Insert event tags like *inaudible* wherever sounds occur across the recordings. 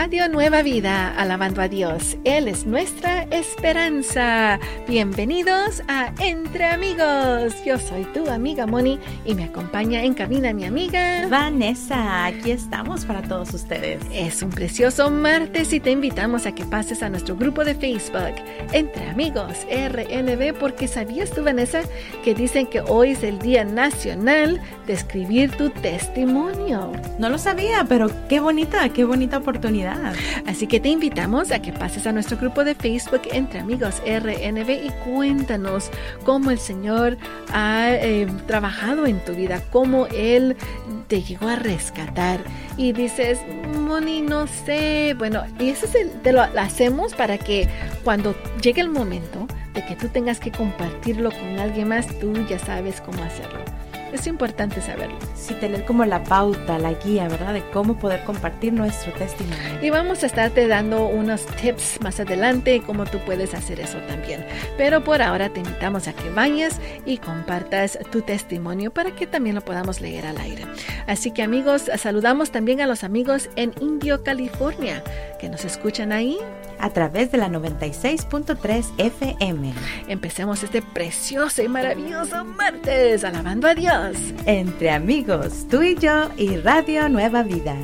Radio Nueva Vida, alabando a Dios. Él es nuestra esperanza. Bienvenidos a Entre Amigos. Yo soy tu amiga Moni y me acompaña en cabina mi amiga Vanessa. Aquí estamos para todos ustedes. Es un precioso martes y te invitamos a que pases a nuestro grupo de Facebook, Entre Amigos RNB, porque sabías tú, Vanessa, que dicen que hoy es el Día Nacional de escribir tu testimonio. No lo sabía, pero qué bonita, qué bonita oportunidad. Así que te invitamos a que pases a nuestro grupo de Facebook Entre Amigos RNB y cuéntanos cómo el Señor ha eh, trabajado en tu vida, cómo Él te llegó a rescatar. Y dices, Moni, no sé. Bueno, y eso te lo hacemos para que cuando llegue el momento de que tú tengas que compartirlo con alguien más, tú ya sabes cómo hacerlo. Es importante saberlo. Sí, tener como la pauta, la guía, ¿verdad? De cómo poder compartir nuestro testimonio. Y vamos a estarte dando unos tips más adelante, cómo tú puedes hacer eso también. Pero por ahora te invitamos a que vayas y compartas tu testimonio para que también lo podamos leer al aire. Así que amigos, saludamos también a los amigos en Indio, California, que nos escuchan ahí. A través de la 96.3 FM. Empecemos este precioso y maravilloso martes alabando a Dios entre amigos, tú y yo y Radio Nueva Vida.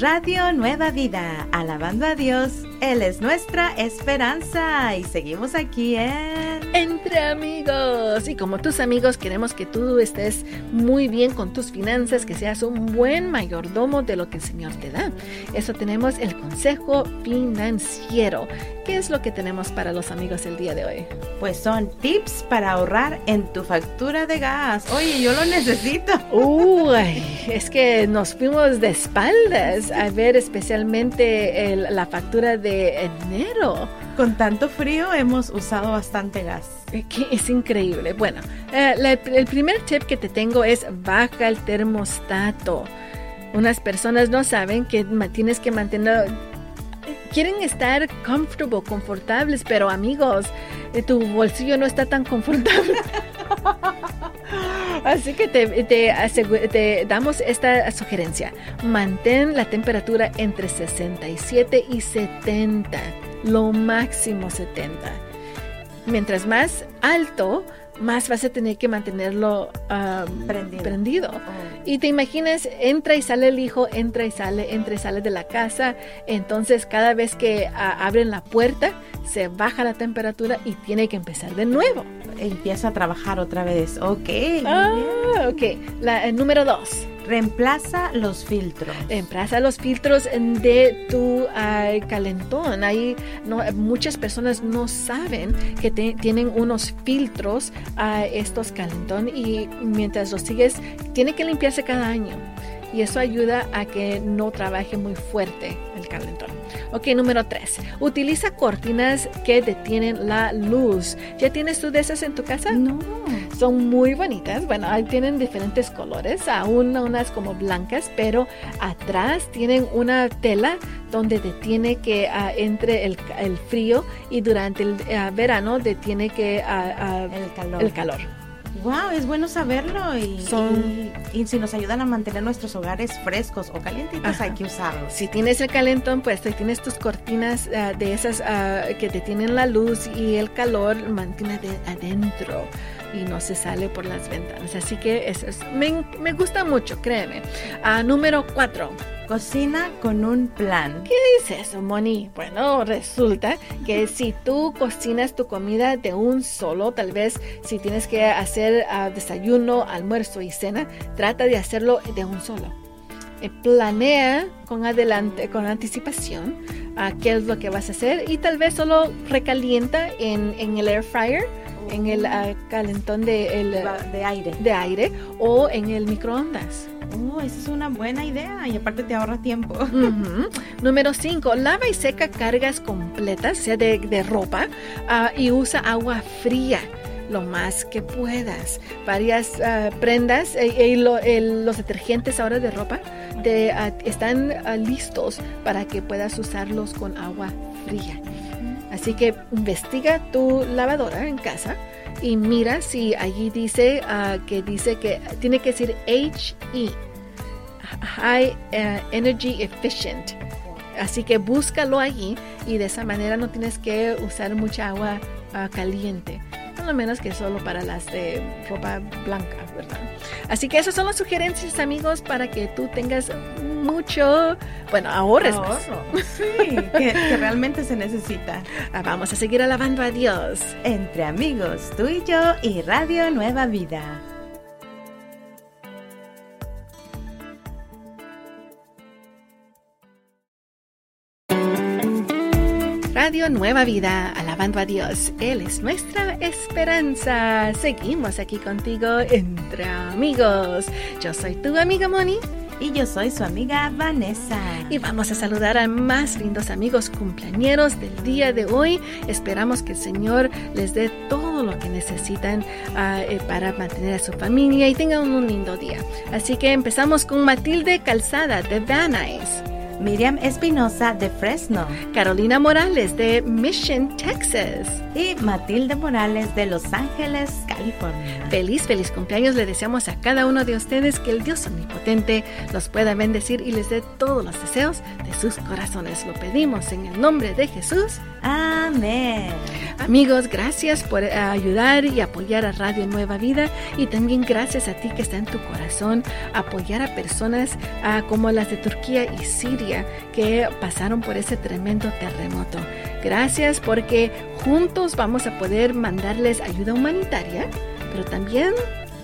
Radio Nueva Vida, alabando a Dios, Él es nuestra esperanza y seguimos aquí en entre amigos. Y como tus amigos, queremos que tú estés muy bien con tus finanzas, que seas un buen mayordomo de lo que el Señor te da. Eso tenemos el consejo financiero. ¿Qué es lo que tenemos para los amigos el día de hoy? Pues son tips para ahorrar en tu factura de gas. Oye, yo lo necesito. Uy, es que nos fuimos de espaldas a ver especialmente la factura de enero. Con tanto frío hemos usado bastante gas. Que es increíble. Bueno, eh, el primer tip que te tengo es baja el termostato. Unas personas no saben que tienes que mantener quieren estar comfortable, confortables, pero amigos, eh, tu bolsillo no está tan confortable. *laughs* Así que te, damos esta sugerencia. Mantén la temperatura entre 67 y 70 lo máximo 70. Mientras más alto, más vas a tener que mantenerlo prendido. Oh. Y te imaginas, entra y sale el hijo, entra y sale, entra y sale de la casa. Entonces, cada vez que abren la puerta, se baja la temperatura y tiene que empezar de nuevo. Empieza a trabajar otra vez. Ok. Ah, ok. La, el número dos. Reemplaza los filtros. Reemplaza los filtros de tu calentón. Hay muchas personas no saben que tienen unos filtros a estos calentón y mientras los sigues, tiene que limpiarse cada año. Y eso ayuda a que no trabaje muy fuerte el calentón. Ok, número 3. Utiliza cortinas que detienen la luz. ¿Ya tienes tú de esas en tu casa? No. Son muy bonitas. Bueno, ahí tienen diferentes colores. Aún unas como blancas, pero atrás tienen una tela donde detiene que uh, entre el, el, frío y durante el uh, verano detiene que uh, el calor. El calor. Wow, es bueno saberlo y, Son... y, si nos ayudan a mantener nuestros hogares frescos o calientitos hay que usarlos. Si tienes el calentón, pues si tienes tus cortinas uh, de esas uh, que detienen la luz y el calor, mantiene de adentro y no se sale por las ventanas. Así que eso es, me, me gusta mucho, créeme. Uh, número cuatro. Cocina con un plan. ¿Qué dice eso, Moni? Bueno, resulta que *laughs* si tú cocinas tu comida de un solo, tal vez si tienes que hacer uh, desayuno, almuerzo y cena, trata de hacerlo de un solo. Eh, planea con adelante, con anticipación, qué es lo que vas a hacer y tal vez solo recalienta en, en el air fryer en el uh, calentón de, el, de, aire. de aire o en el microondas. Oh, esa es una buena idea y aparte te ahorra tiempo. Uh -huh. Número 5. Lava y seca cargas completas, sea de, de ropa, uh, y usa agua fría lo más que puedas. Varias uh, prendas y, lo, el, los detergentes ahora de ropa están listos para que puedas usarlos con agua fría. Así que investiga tu lavadora en casa y mira si allí dice ah, que dice que tiene que decir HE, High eh, Energy Efficient. Así que búscalo allí y de esa manera no tienes que usar mucha agua ah, caliente lo menos que solo para las de ropa blanca, ¿verdad? Así que esas son las sugerencias, amigos, para que tú tengas mucho, bueno, ahorres. Ahorro, sí, que, que, realmente se necesita. *laughs* Ah, vamos a seguir alabando a Dios. Entre amigos, tú y yo y Radio Nueva Vida. Radio Nueva Vida, alabando a Dios. Él es nuestra esperanza. Seguimos aquí contigo entre amigos. Yo soy tu amiga Moni. Y yo soy su amiga Vanessa. Y vamos a saludar a más lindos amigos cumpleañeros del día de hoy. Esperamos que el Señor les dé todo lo que necesitan uh, eh, para mantener a su familia y tengan un lindo día. Así que empezamos con Matilde Calzada de Van Nuys. Miriam Espinosa de Fresno, Carolina Morales de Mission, Texas y Matilde Morales de Los Ángeles, California. Feliz, feliz cumpleaños le deseamos a cada uno de ustedes que el Dios omnipotente los pueda bendecir y les dé todos los deseos de sus corazones. Lo pedimos en el nombre de Jesús. Amén. Amigos, gracias por eh, ayudar y apoyar a Radio Nueva Vida y también gracias a ti que está en tu corazón apoyar a personas ah, como las de Turquía y Siria que pasaron por ese tremendo terremoto. Gracias porque juntos vamos a poder mandarles ayuda humanitaria, pero también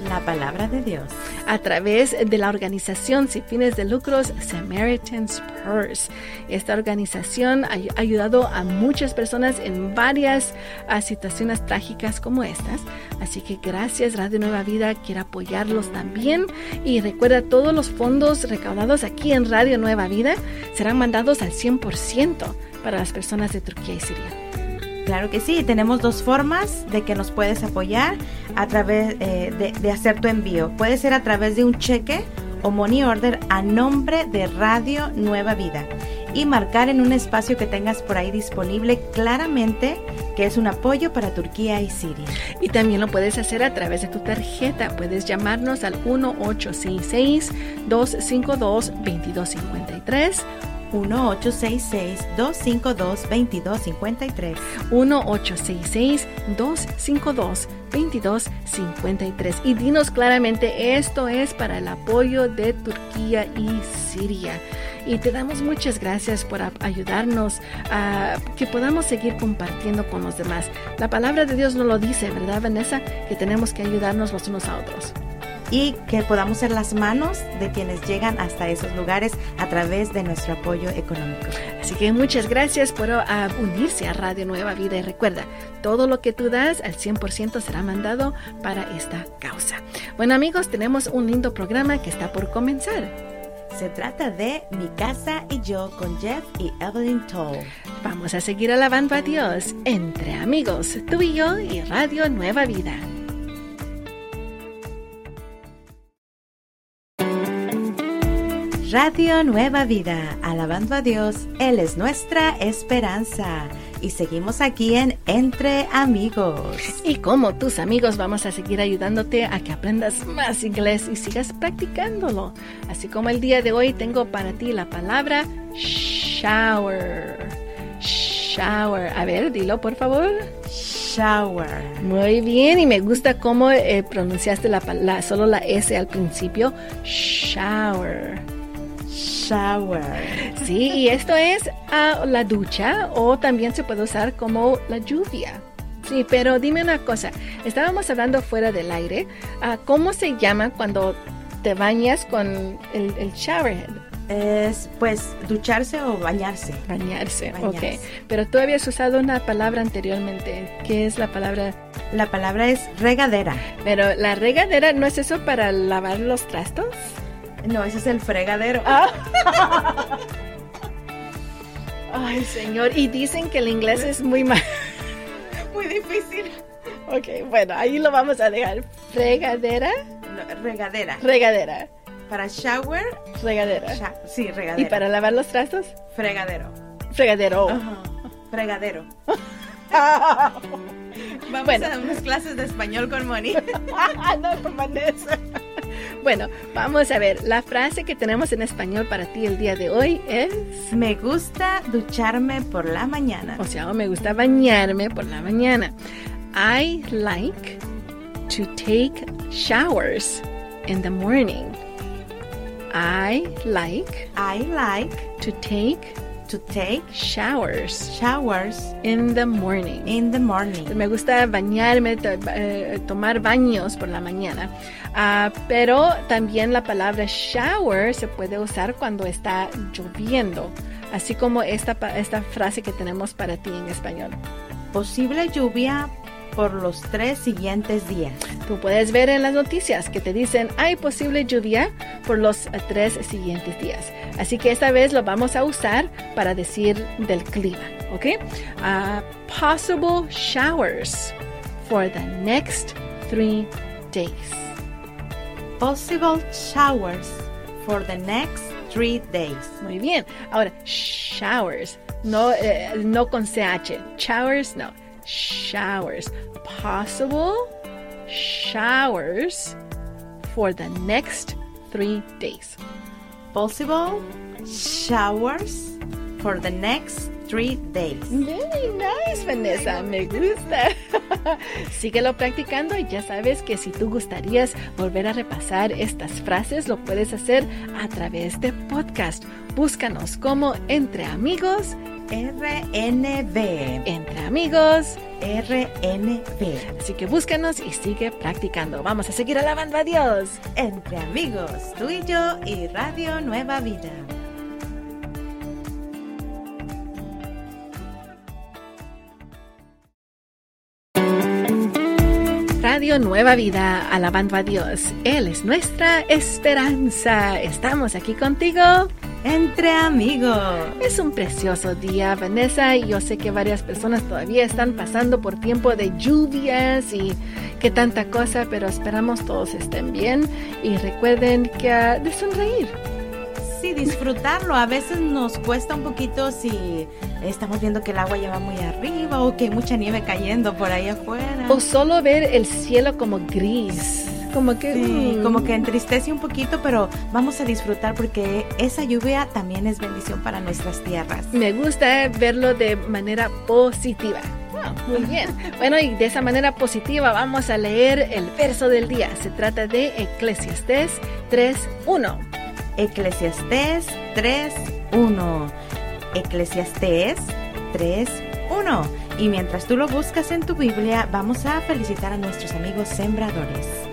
la palabra de Dios. A través de la organización sin fines de lucros Samaritan's Purse. Esta organización ha ayudado a muchas personas en varias situaciones trágicas como estas. Así que gracias Radio Nueva Vida, quiero apoyarlos también. Y recuerda, todos los fondos recaudados aquí en Radio Nueva Vida serán mandados al 100% para las personas de Turquía y Siria. Claro que sí, tenemos dos formas de que nos puedes apoyar a través eh, de, hacer tu envío. Puede ser a través de un cheque o money order a nombre de Radio Nueva Vida y marcar en un espacio que tengas por ahí disponible claramente que es un apoyo para Turquía y Siria. Y también lo puedes hacer a través de tu tarjeta. Puedes llamarnos al 1866 252 2253 1-866-252-2253. 1-866-252-2253. Y dinos claramente, esto es para el apoyo de Turquía y Siria. Y te damos muchas gracias por ayudarnos a que podamos seguir compartiendo con los demás. La palabra de Dios nos lo dice, ¿verdad, Vanessa? Que tenemos que ayudarnos los unos a otros y que podamos ser las manos de quienes llegan hasta esos lugares a través de nuestro apoyo económico. Así que muchas gracias por uh, unirse a Radio Nueva Vida y recuerda, todo lo que tú das al 100% será mandado para esta causa. Bueno amigos, tenemos un lindo programa que está por comenzar. Se trata de Mi casa y yo con Jeff y Evelyn Toll. Vamos a seguir alabando a Dios entre amigos, tú y yo y Radio Nueva Vida. Radio Nueva Vida, alabando a Dios, Él es nuestra esperanza. Y seguimos aquí en Entre Amigos. Y como tus amigos vamos a seguir ayudándote a que aprendas más inglés y sigas practicándolo. Así como el día de hoy tengo para ti la palabra shower. Shower. A ver, dilo por favor. Shower. Muy bien, y me gusta cómo eh, pronunciaste la, solo la S al principio. Shower shower. Sí, y esto es uh, la ducha o también se puede usar como la lluvia. Sí, pero dime una cosa, estábamos hablando fuera del aire, uh, ¿cómo se llama cuando te bañas con el, el shower Es pues ducharse o bañarse. bañarse. ok. Pero tú habías usado una palabra anteriormente. ¿Qué es la palabra? La palabra es regadera. Pero la regadera no es eso para lavar los trastos. No, ese es el fregadero. Ah. *laughs* Ay, señor. Y dicen que el inglés es muy mal. *laughs* Muy difícil. Ok, bueno, ahí lo vamos a dejar. ¿Fregadera? regadera. Regadera. Para shower. Regadera. sí, regadera. ¿Y para lavar los trastos? Fregadero. Fregadero. Fregadero. *laughs* Vamos Bueno. a unas clases de español con Moni. no, con Vanessa. Bueno, vamos a ver. La frase que tenemos en español para ti el día de hoy es, Me gusta ducharme por la mañana. o sea, me gusta bañarme por la mañana. I like to take showers in the morning. I like I like to take to take showers showers in the morning. in the morning. Me gusta bañarme, eh, tomar baños por la mañana. Ah, pero también la palabra shower se puede usar cuando está lloviendo, así como esta, esta frase que tenemos para ti en español. Posible lluvia por los tres siguientes días. Tú puedes ver en las noticias que te dicen hay posible lluvia por los eh, tres siguientes días. Así que esta vez lo vamos a usar para decir del clima, ¿ok? Ah, possible showers for the next three days. Possible showers for the next three days. Muy bien. Ahora, showers. No, eh, no con CH. Showers, no. Showers. Possible showers for the next three days. Possible showers for the next three days. Very nice, Vanessa. Me gusta. *laughs* Síguelo practicando y ya sabes que si tú gustarías volver a repasar estas frases, lo puedes hacer a través de podcast. Búscanos como Entre Amigos, RNB. Entre Amigos. RNB. Así que búscanos y sigue practicando. Vamos a seguir alabando a Dios. Entre amigos, tú y yo y Radio Nueva Vida. Radio Nueva Vida, alabando a Dios. Él es nuestra esperanza. Estamos aquí contigo. Entre amigos. Es un precioso día, Vanessa, y yo sé que varias personas todavía están pasando por tiempo de lluvias y que tanta cosa, pero esperamos todos estén bien y recuerden que ah, de sonreír. Sí, disfrutarlo. A veces nos cuesta un poquito si estamos viendo que el agua lleva muy arriba o que hay mucha nieve cayendo por ahí afuera. O solo ver el cielo como gris. Como que... Sí, mm, como que entristece un poquito, pero vamos a disfrutar porque esa lluvia también es bendición para nuestras tierras. Me gusta verlo de manera positiva. Ah, muy bien. Bueno, y de esa manera positiva vamos a leer el verso del día. Se trata de Eclesiastés 3.1. Eclesiastés 3.1. Eclesiastés 3.1. Y mientras tú lo buscas en tu Biblia, vamos a felicitar a nuestros amigos sembradores.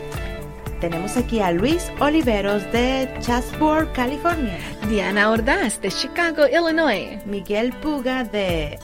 Tenemos aquí a Luis Oliveros de Chatsworth, California. Diana Ordaz de Chicago, Illinois. Miguel Puga de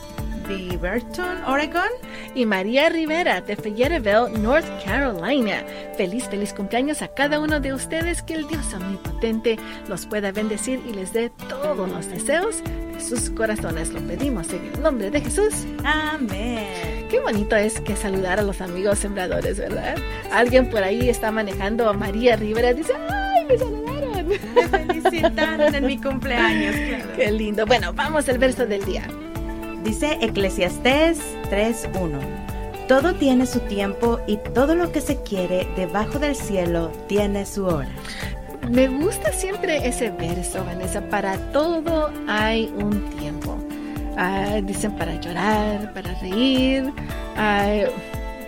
Beaverton, Oregon. Y María Rivera de Fayetteville, North Carolina. Feliz, feliz cumpleaños a cada uno de ustedes. Que el Dios omnipotente los pueda bendecir y les dé todos los deseos de sus corazones. Lo pedimos en el nombre de Jesús. Amén. Qué bonito es que saludar a los amigos sembradores, ¿verdad? Alguien por ahí está manejando a María Rivera. Dice, ¡ay, me saludaron! Me felicitaron en mi cumpleaños. claro. Qué lindo. Bueno, vamos al verso del día. Dice Eclesiastés 3.1. Todo tiene su tiempo y todo lo que se quiere debajo del cielo tiene su hora. Me gusta siempre ese verso, Vanessa. Para todo hay un tiempo. Ah, dicen para llorar, para reír, ah,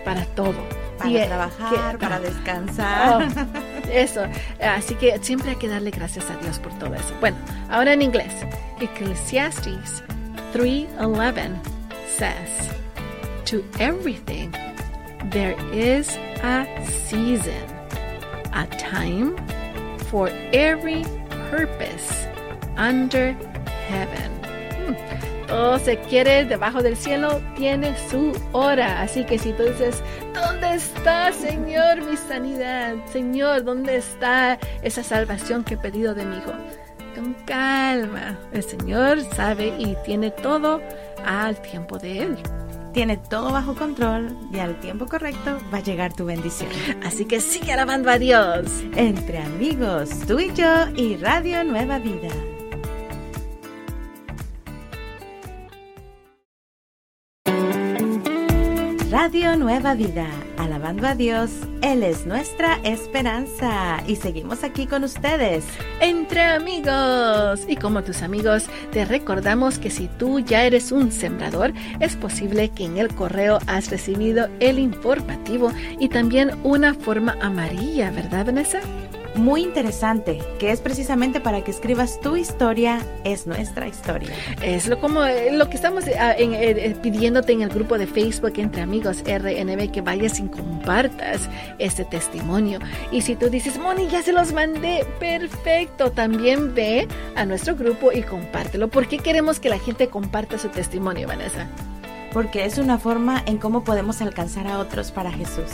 para todo. Para Y, eh, trabajar, que- para descansar. Oh, eso. Así que siempre hay que darle gracias a Dios por todo eso. Bueno, ahora en inglés. Ecclesiastes 3:11 says, To everything there is a season, a time for every purpose under heaven. Hmm. Todo se quiere debajo del cielo, tiene su hora. Así que si tú dices, ¿dónde está, Señor, mi sanidad? Señor, ¿dónde está esa salvación que he pedido de mi hijo? Con calma. El Señor sabe y tiene todo al tiempo de Él. Tiene todo bajo control y al tiempo correcto va a llegar tu bendición. Así que sigue alabando a Dios. Entre amigos, tú y yo y Radio Nueva Vida. Nueva Vida, alabando a Dios, Él es nuestra esperanza y seguimos aquí con ustedes. Entre amigos. Y como tus amigos, te recordamos que si tú ya eres un sembrador, es posible que en el correo has recibido el informativo y también una forma amarilla, ¿verdad Vanessa? Muy interesante, que es precisamente para que escribas tu historia, es nuestra historia. Es lo, como, eh, lo que estamos eh, eh, pidiéndote en el grupo de Facebook entre amigos RNB, que vayas y compartas este testimonio. Y si tú dices, Moni, ya se los mandé, perfecto, también ve a nuestro grupo y compártelo. ¿Por qué queremos que la gente comparta su testimonio, Vanessa? porque es una forma en cómo podemos alcanzar a otros para Jesús.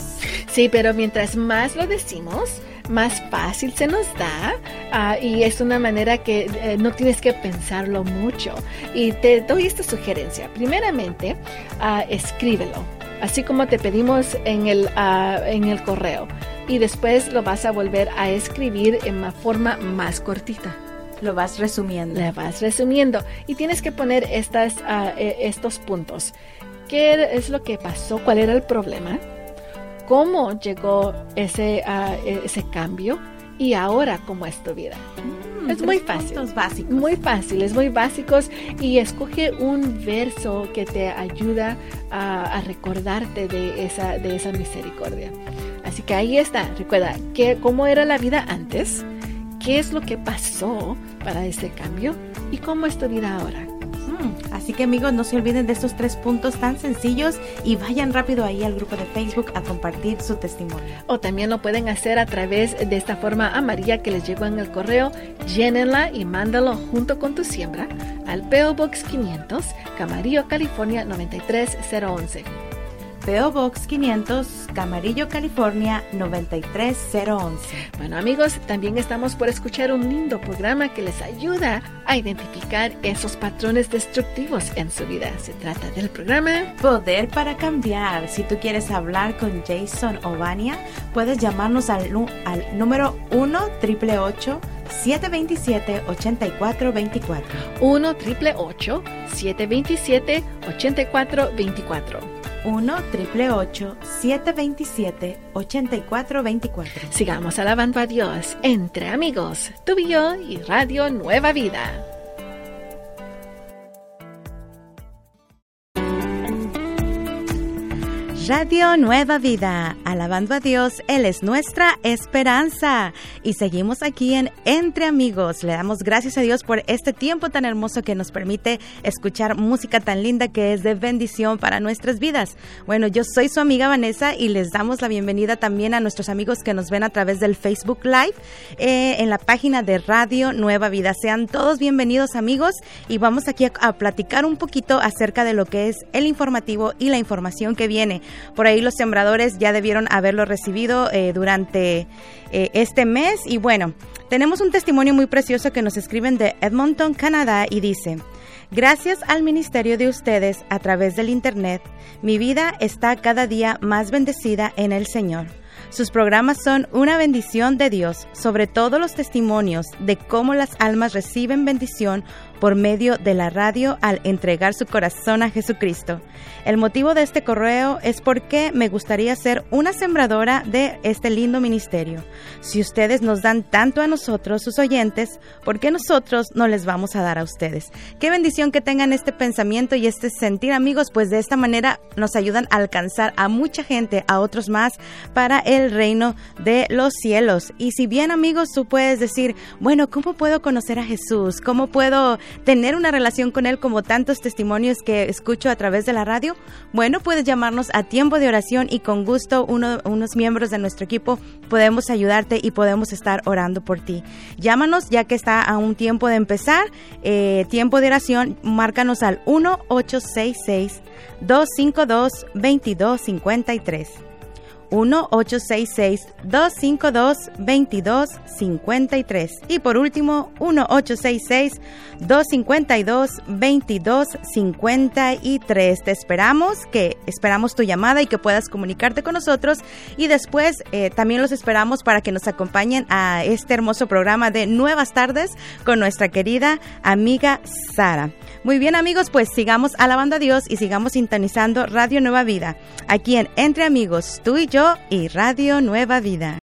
Sí, pero mientras más lo decimos, más fácil se nos da ah, y es una manera que eh, no tienes que pensarlo mucho. Y te doy esta sugerencia. Primeramente, uh, escríbelo, así como te pedimos en el, uh, en el correo. Y después lo vas a volver a escribir en una forma más cortita. Lo vas resumiendo. Lo vas resumiendo. Y tienes que poner estas, e, estos puntos. ¿Qué es lo que pasó? ¿Cuál era el problema? Cómo llegó ese, ese cambio y ahora cómo es tu vida. Mm, es muy fácil. Básicos. Muy fácil, es muy básicos y escoge un verso que te ayuda a, recordarte de esa, de esa misericordia. Así que ahí está, recuerda que, cómo era la vida antes, qué es lo que pasó para ese cambio y cómo es tu vida ahora. Así que amigos, no se olviden de estos tres puntos tan sencillos y vayan rápido ahí al grupo de Facebook a compartir su testimonio. O también lo pueden hacer a través de esta forma amarilla que les llegó en el correo. Llénenla y mándalo junto con tu siembra al PO Box 500, Camarillo, California 93011. PO Box 500, Camarillo, California 93011. Bueno amigos, también estamos por escuchar un lindo programa que les ayuda a identificar esos patrones destructivos en su vida. Se trata del programa Poder para Cambiar. Si tú quieres hablar con Jason Ovania, puedes llamarnos al, al número 1 888 727 8424 1 888 727 8424 1 727 8424 Sigamos alabando a Dios entre amigos, tú y yo y Radio Nueva Vida. Radio Nueva Vida, alabando a Dios, Él es nuestra esperanza. Y seguimos aquí en Entre Amigos. Le damos gracias a Dios por este tiempo tan hermoso que nos permite escuchar música tan linda que es de bendición para nuestras vidas. Bueno, yo soy su amiga Vanessa y les damos la bienvenida también a nuestros amigos que nos ven a través del Facebook Live eh, en la página de Radio Nueva Vida. Sean todos bienvenidos amigos y vamos aquí a platicar un poquito acerca de lo que es el informativo y la información que viene. Por ahí los sembradores ya debieron haberlo recibido eh, durante eh, este mes. Y bueno, tenemos un testimonio muy precioso que nos escriben de Edmonton, Canadá, y dice, Gracias al ministerio de ustedes a través del Internet, mi vida está cada día más bendecida en el Señor. Sus programas son una bendición de Dios, sobre todo los testimonios de cómo las almas reciben bendición por medio de la radio al entregar su corazón a Jesucristo. El motivo de este correo es porque me gustaría ser una sembradora de este lindo ministerio. Si ustedes nos dan tanto a nosotros, sus oyentes, ¿por qué nosotros no les vamos a dar a ustedes? Qué bendición que tengan este pensamiento y este sentir, amigos, pues de esta manera nos ayudan a alcanzar a mucha gente, a otros más, para el reino de los cielos. Y si bien, amigos, tú puedes decir, bueno, ¿cómo puedo conocer a Jesús? ¿Cómo puedo tener una relación con Él como tantos testimonios que escucho a través de la radio, bueno, puedes llamarnos a tiempo de oración y con gusto unos miembros de nuestro equipo podemos ayudarte y podemos estar orando por ti. Llámanos ya que está a un tiempo de empezar. Eh, tiempo de oración, márcanos al 1 866 252 2253 1-866-252-2253. Y por último, 1-866-252-2253. Te esperamos, que esperamos tu llamada y que puedas comunicarte con nosotros. Y después eh, también los esperamos para que nos acompañen a este hermoso programa de Nuevas Tardes con nuestra querida amiga Sara. Muy bien amigos, pues sigamos alabando a Dios y sigamos sintonizando Radio Nueva Vida, aquí en Entre Amigos, tú y yo y Radio Nueva Vida.